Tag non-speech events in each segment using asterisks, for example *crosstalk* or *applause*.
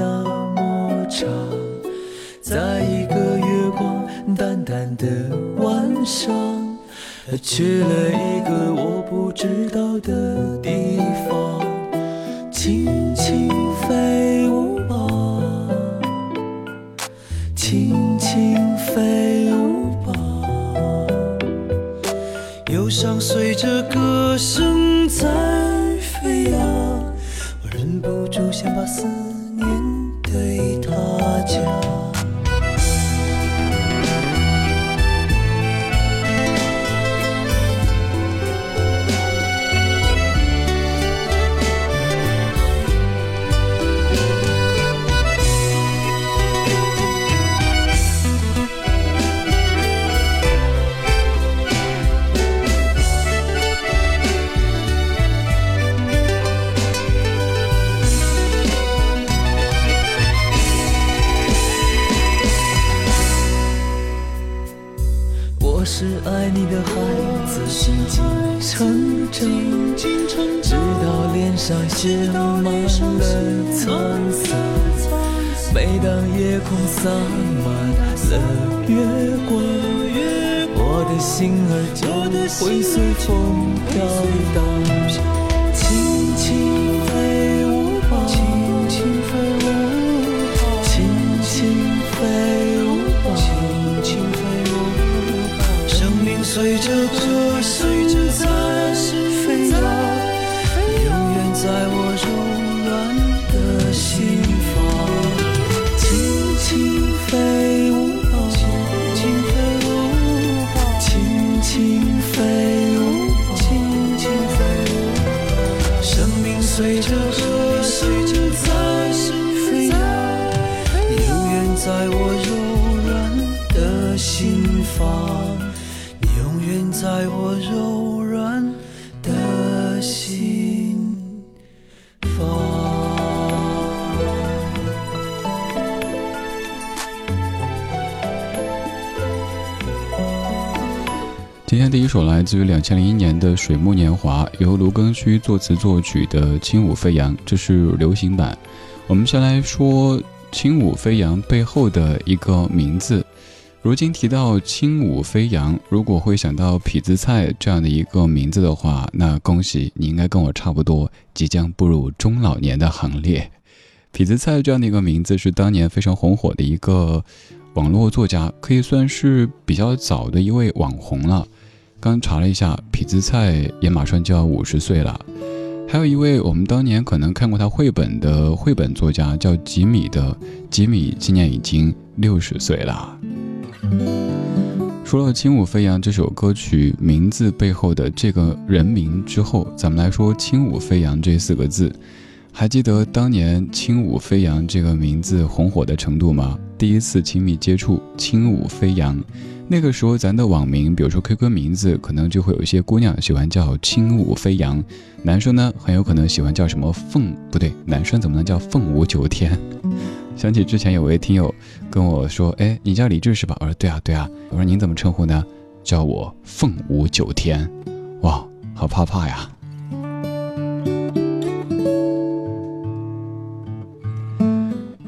那么长，在一个月光淡淡的晚上去了一个我不知道的地方，轻轻飞舞吧，轻轻飞舞吧，忧伤随着歌声在飞扬，我忍不住想把思对他讲。随着歌声今天第一首来自于两千零一年的《水木年华》，由卢庚戌作词作曲的《轻舞飞扬》，这是流行版。我们先来说《轻舞飞扬》背后的一个名字。如今提到《轻舞飞扬》，如果会想到痞子蔡这样的一个名字的话，那恭喜你应该跟我差不多，即将步入中老年的行列。痞子蔡这样的一个名字是当年非常红火的一个网络作家，可以算是比较早的一位网红了。刚查了一下，痞子蔡也马上就要五十岁了。还有一位我们当年可能看过他绘本的绘本作家叫吉米的，吉米今年已经六十岁了。说了《轻舞飞扬》这首歌曲名字背后的这个人名之后，咱们来说“轻舞飞扬”这四个字。还记得当年“轻舞飞扬”这个名字红火的程度吗？第一次亲密接触“轻舞飞扬”。那个时候咱的网名，比如说 QQ 名字，可能就会有一些姑娘喜欢叫轻舞飞扬，男生呢很有可能喜欢叫什么凤，不对，男生怎么能叫凤舞九天？想起之前有位听友跟我说，哎，你叫李志是吧？我说对啊对啊。我说您怎么称呼呢？叫我凤舞九天。哇，好怕怕呀。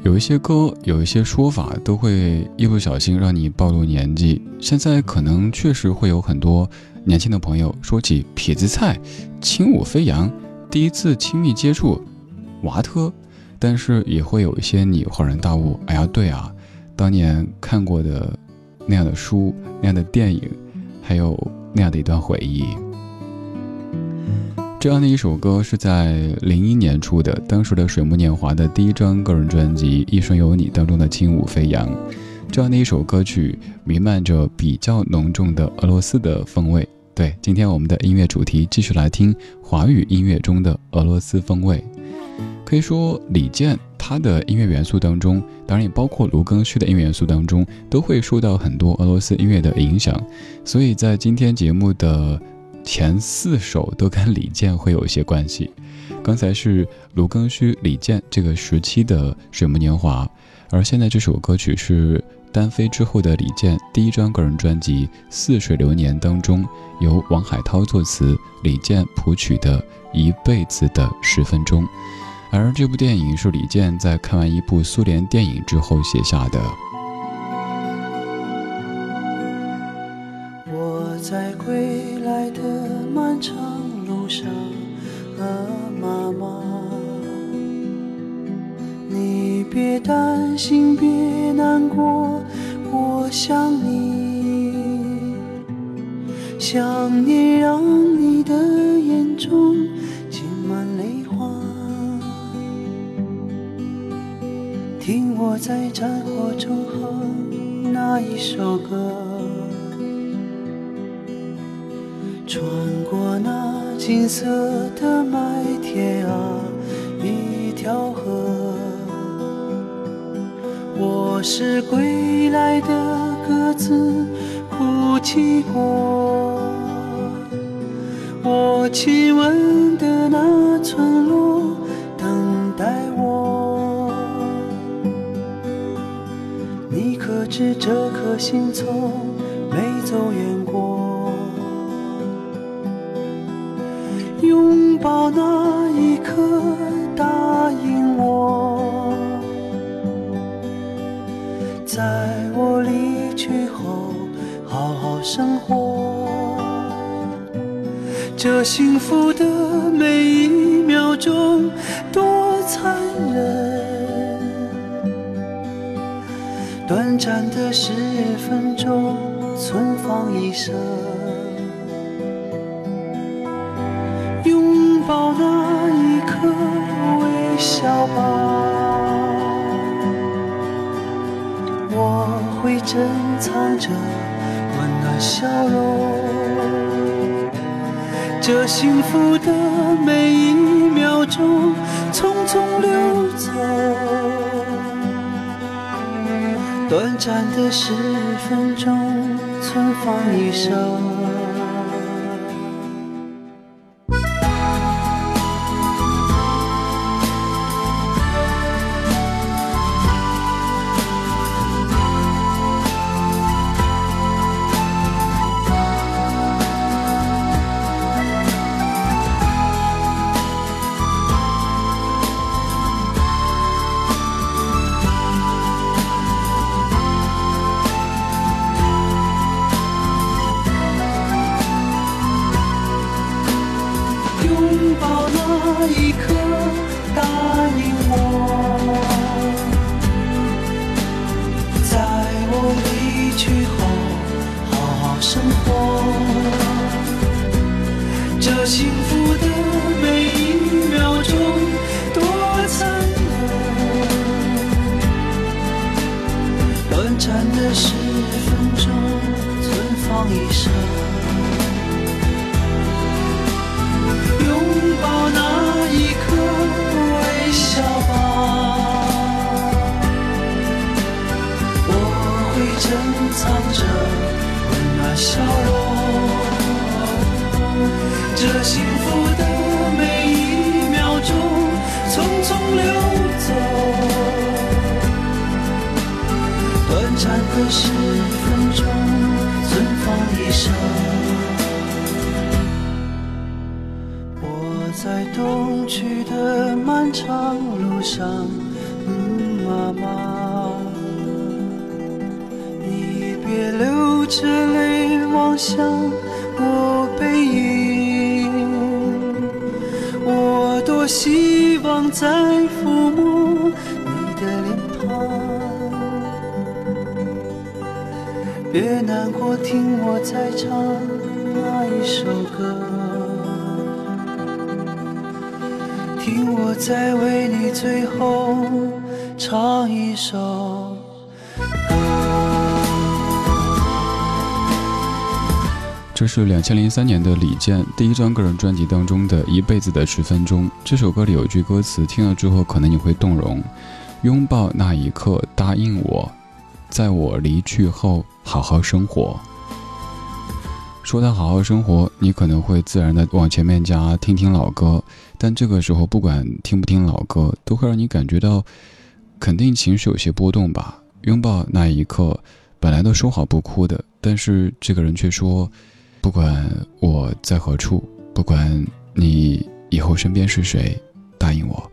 有一些歌，有一些说法，都会一不小心让你暴露年纪。现在可能确实会有很多年轻的朋友说起痞子蔡、轻舞飞扬，第一次亲密接触娃特，但是也会有一些你恍然大悟，哎呀，对啊，当年看过的那样的书、那样的电影，还有那样的一段回忆。这样的一首歌是在零一年出的，当时的水木年华的第一张个人专辑《一生有你》当中的《轻舞飞扬》。这样的一首歌曲弥漫着比较浓重的俄罗斯的风味。对，今天我们的音乐主题继续来听华语音乐中的俄罗斯风味。可以说，李健他的音乐元素当中，当然也包括卢庚戌的音乐元素当中，都会受到很多俄罗斯音乐的影响。所以在今天节目的。前四首都跟李健会有一些关系，刚才是卢庚戌、李健这个时期的《水木年华》，而现在这首歌曲是单飞之后的李健第一张个人专辑《似水流年》当中由王海涛作词、李健谱曲的《一辈子的十分钟》，而这部电影是李健在看完一部苏联电影之后写下的。长路上，啊，妈妈，你别担心，别难过，我想你，想念让你的眼中浸满泪花，听我在战火中哼那一首歌。穿过那金色的麦田啊，一条河。我是归来的鸽子，哭泣过。我亲吻的那村落，等待我。你可知这颗心从没走远抱那一刻，答应我，在我离去后好好生活。这幸福的每一秒钟多残忍，短暂的十分钟存放一生。笑吧，我会珍藏着温暖笑容。这幸福的每一秒钟，匆匆流走，短暂的十分钟，存放一生。这一刻，答应我，在我离去后，好好生活。这幸福的每一秒钟，多灿烂！短暂的十分钟，存放一生。藏着温暖笑容。这幸福的每一秒钟，匆匆流走。短暂的十分钟，存放一生。我在东去的漫长路上，嗯、妈妈。流着泪望向我背影。我多希望再抚摸你的脸庞。别难过，听我再唱那一首歌，听我再为你最后唱一首这是两千零三年的李健第一张个人专辑当中的一辈子的十分钟。这首歌里有句歌词，听了之后可能你会动容：拥抱那一刻，答应我，在我离去后。好好生活。说到好好生活，你可能会自然的往前面加听听老歌，但这个时候不管听不听老歌，都会让你感觉到肯定情绪有些波动吧。拥抱那一刻，本来都说好不哭的，但是这个人却说，不管我在何处，不管你以后身边是谁，答应我，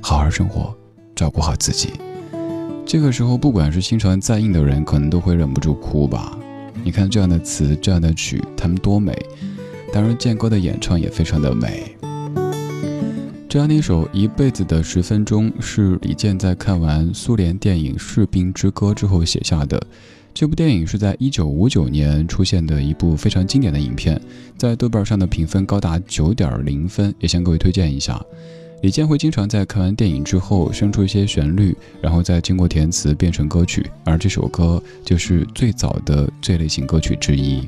好好生活，照顾好自己。这个时候，不管是心肠再硬的人，可能都会忍不住哭吧。你看这样的词，这样的曲，他们多美。当然，健哥的演唱也非常的美。这样的一首《一辈子的十分钟》是李健在看完苏联电影《士兵之歌》之后写下的。这部电影是在一九五九年出现的一部非常经典的影片，在豆瓣上的评分高达九点零分，也向各位推荐一下。李健会经常在看完电影之后生出一些旋律，然后再经过填词变成歌曲，而这首歌就是最早的这类型歌曲之一。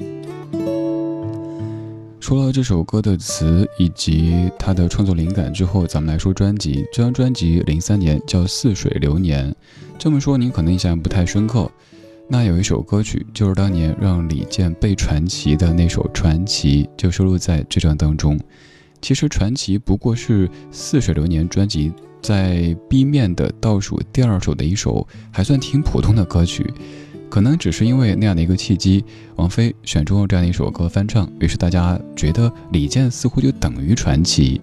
说了这首歌的词以及它的创作灵感之后，咱们来说专辑。这张专辑零三年叫《似水流年》，这么说您可能印象不太深刻。那有一首歌曲就是当年让李健被传奇的那首《传奇》，就收录在这张当中。其实传奇不过是《似水流年》专辑在 B 面的倒数第二首的一首还算挺普通的歌曲，可能只是因为那样的一个契机，王菲选中了这样的一首歌翻唱，于是大家觉得李健似乎就等于传奇。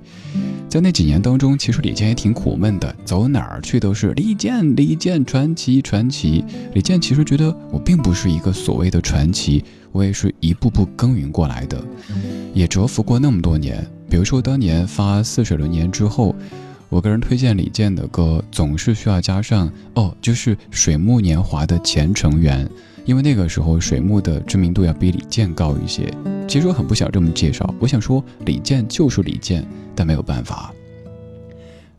在那几年当中，其实李健也挺苦闷的，走哪儿去都是李健，李健传奇，传奇。李健其实觉得我并不是一个所谓的传奇，我也是一步步耕耘过来的，也蛰伏过那么多年。比如说，当年发《似水流年》之后，我个人推荐李健的歌，总是需要加上哦，就是水木年华的前成员，因为那个时候水木的知名度要比李健高一些。其实我很不想这么介绍，我想说李健就是李健，但没有办法。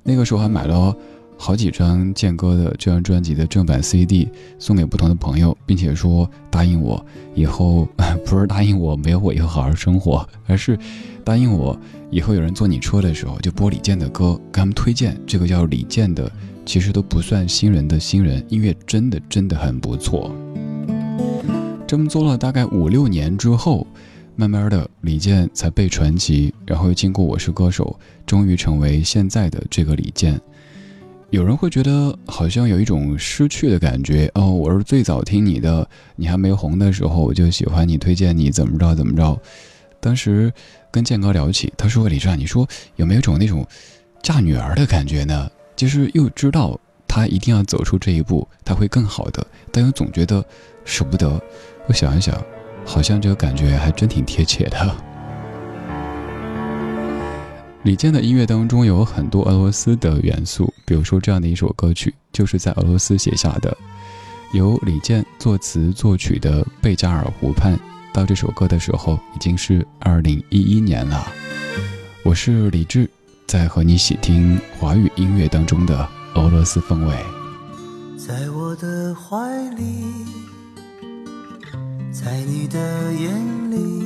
那个时候还买了。好几张健哥的这张专辑的正版 CD 送给不同的朋友，并且说答应我以后 *laughs* 不是答应我没有我以后好好生活，而是答应我以后有人坐你车的时候就播李健的歌，给他们推荐这个叫李健的，其实都不算新人的新人，音乐真的真的很不错。这么做了大概五六年之后，慢慢的李健才被传奇，然后又经过我是歌手，终于成为现在的这个李健。有人会觉得好像有一种失去的感觉哦，我是最早听你的，你还没红的时候我就喜欢你，推荐你怎么着怎么着。当时跟建哥聊起，他说李湛，你说有没有种那种嫁女儿的感觉呢？就是又知道他一定要走出这一步，他会更好的，但又总觉得舍不得。我想一想，好像这个感觉还真挺贴切的。李健的音乐当中有很多俄罗斯的元素，比如说这样的一首歌曲，就是在俄罗斯写下的，由李健作词作曲的《贝加尔湖畔》。到这首歌的时候，已经是二零一一年了。我是李志，在和你细听华语音乐当中的俄罗斯风味。在我的怀里，在你的眼里。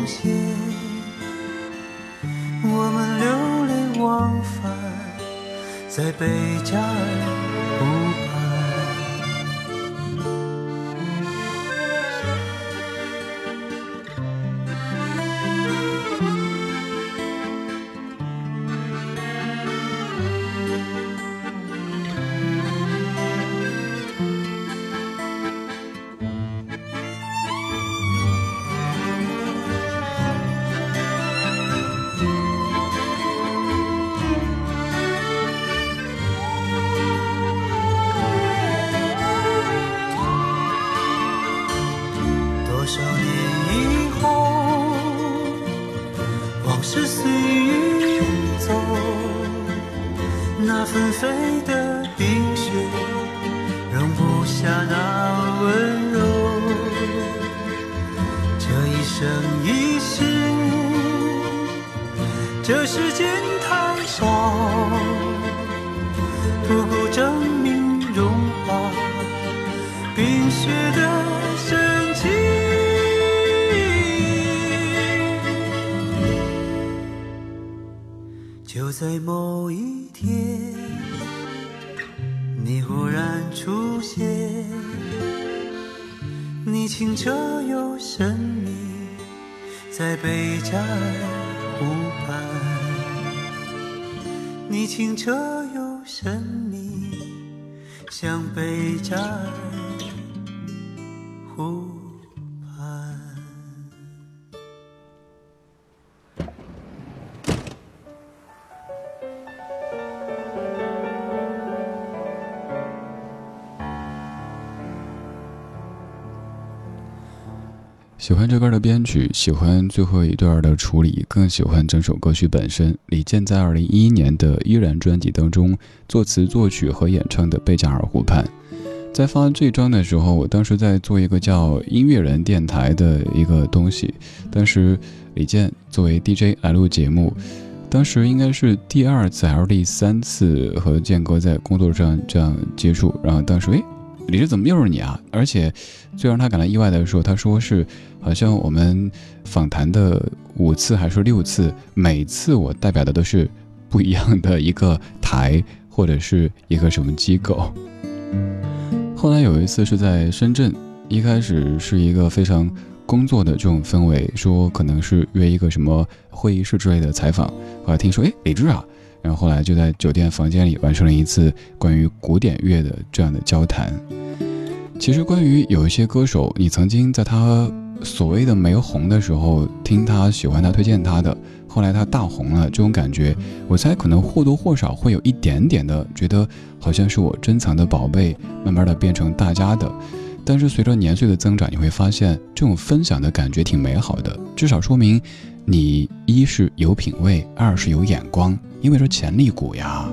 又重现，我们流连忘返在贝加尔。冰雪的神奇。就在某一天，你忽然出现，你清澈又神秘，在贝加尔湖畔。你清澈又神秘，像贝加尔喜欢这歌的编曲，喜欢最后一段的处理，更喜欢整首歌曲本身。李健在二零一一年的《依然》专辑当中作词作曲和演唱的《贝加尔湖畔》。在发这张的时候，我当时在做一个叫“音乐人电台”的一个东西，当时李健作为 DJ 来录节目，当时应该是第二次还是第三次和健哥在工作上这样接触，然后当时诶。李志怎么又是你啊？而且最让他感到意外的是，他说是好像我们访谈的五次还是六次，每次我代表的都是不一样的一个台或者是一个什么机构。后来有一次是在深圳，一开始是一个非常工作的这种氛围，说可能是约一个什么会议室之类的采访。后来听说，哎，李志啊，然后后来就在酒店房间里完成了一次关于古典乐的这样的交谈。其实，关于有一些歌手，你曾经在他所谓的没红的时候听他、喜欢他、推荐他的，后来他大红了，这种感觉，我猜可能或多或少会有一点点的觉得好像是我珍藏的宝贝，慢慢的变成大家的。但是随着年岁的增长，你会发现这种分享的感觉挺美好的，至少说明你一是有品位，二是有眼光，因为是潜力股呀。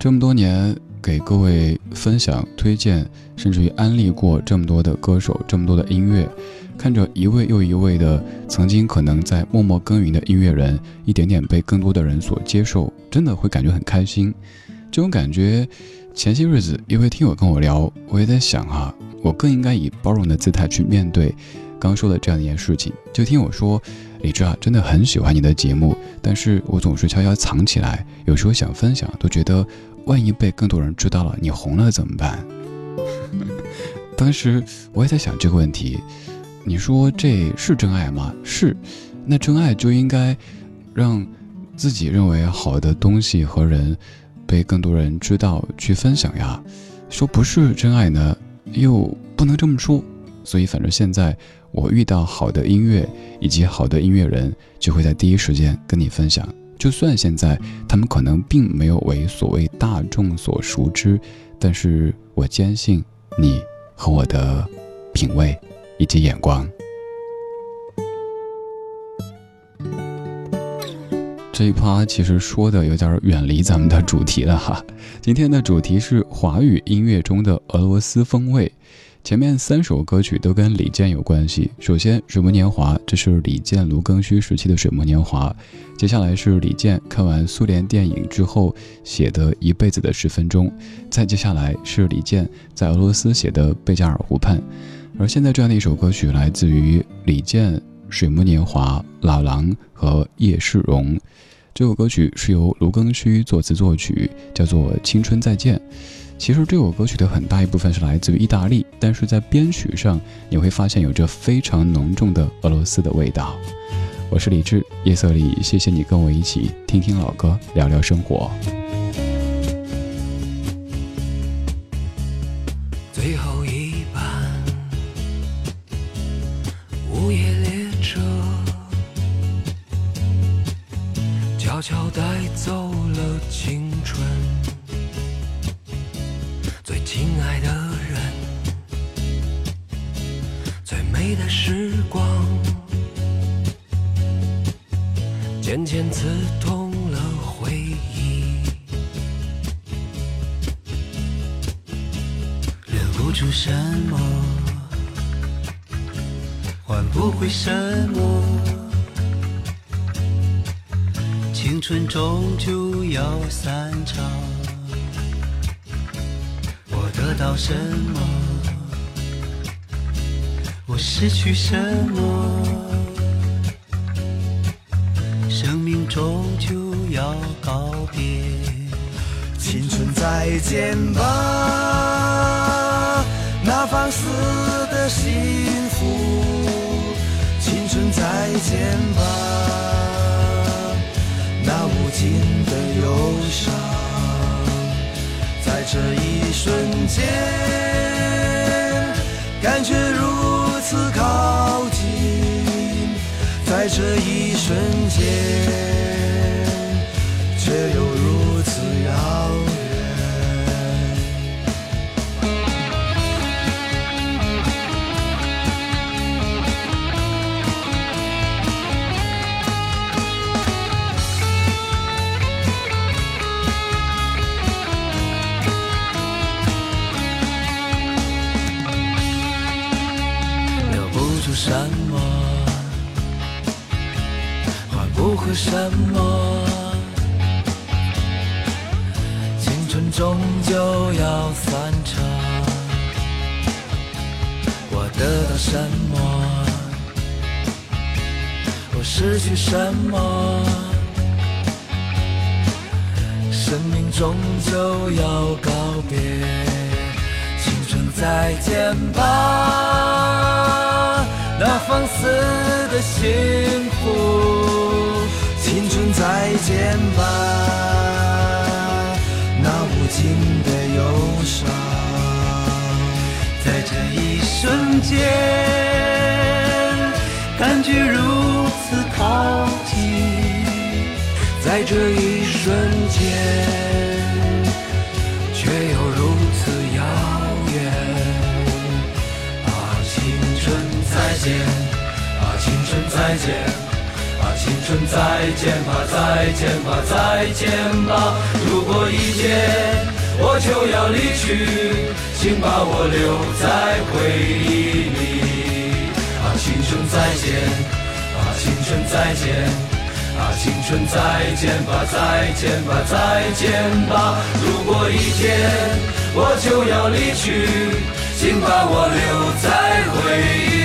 这么多年。给各位分享、推荐，甚至于安利过这么多的歌手、这么多的音乐，看着一位又一位的曾经可能在默默耕耘的音乐人，一点点被更多的人所接受，真的会感觉很开心。这种感觉，前些日子一位听友跟我聊，我也在想啊，我更应该以包容的姿态去面对刚说的这样一件事情。就听我说，李志啊，真的很喜欢你的节目，但是我总是悄悄藏起来，有时候想分享，都觉得。万一被更多人知道了，你红了怎么办？*laughs* 当时我也在想这个问题。你说这是真爱吗？是。那真爱就应该让自己认为好的东西和人被更多人知道，去分享呀。说不是真爱呢，又不能这么说。所以，反正现在我遇到好的音乐以及好的音乐人，就会在第一时间跟你分享。就算现在他们可能并没有为所谓大众所熟知，但是我坚信你和我的品味以及眼光。这一趴其实说的有点远离咱们的主题了哈。今天的主题是华语音乐中的俄罗斯风味。前面三首歌曲都跟李健有关系。首先，《水木年华》，这是李健、卢庚戌时期的《水木年华》。接下来是李健看完苏联电影之后写的一辈子的十分钟。再接下来是李健在俄罗斯写的《贝加尔湖畔》。而现在这样的一首歌曲来自于李健、《水木年华》、老狼和叶世荣。这首歌曲是由卢庚戌作词作曲，叫做《青春再见》。其实这首歌曲的很大一部分是来自于意大利，但是在编曲上你会发现有着非常浓重的俄罗斯的味道。我是李志，夜色里，谢谢你跟我一起听听老歌，聊聊生活。渐渐刺痛了回忆，留不住什么，换不回什么。青春终究要散场，我得到什么？我失去什么？终究要告别，青春再见吧，那放肆的幸福。青春再见吧。那无尽的忧伤，在这一瞬间，感觉如此靠，这一瞬间，不会什么？青春终究要散场。我得到什么？我失去什么？生命终究要告别。青春再见吧。那放肆的幸福，青春再见吧。那无尽的忧伤，在这一瞬间，感觉如此靠近，在这一瞬间，却又如此遥。远，啊，青春再见，啊，青春再见再见吧，再见吧，再见吧。如果一天我就要离去，请把我留在回忆里。啊，青春再见，啊，青春再见，啊，青春再见吧，再见吧，再见吧。如果一天我就要离去，请把我留在回忆。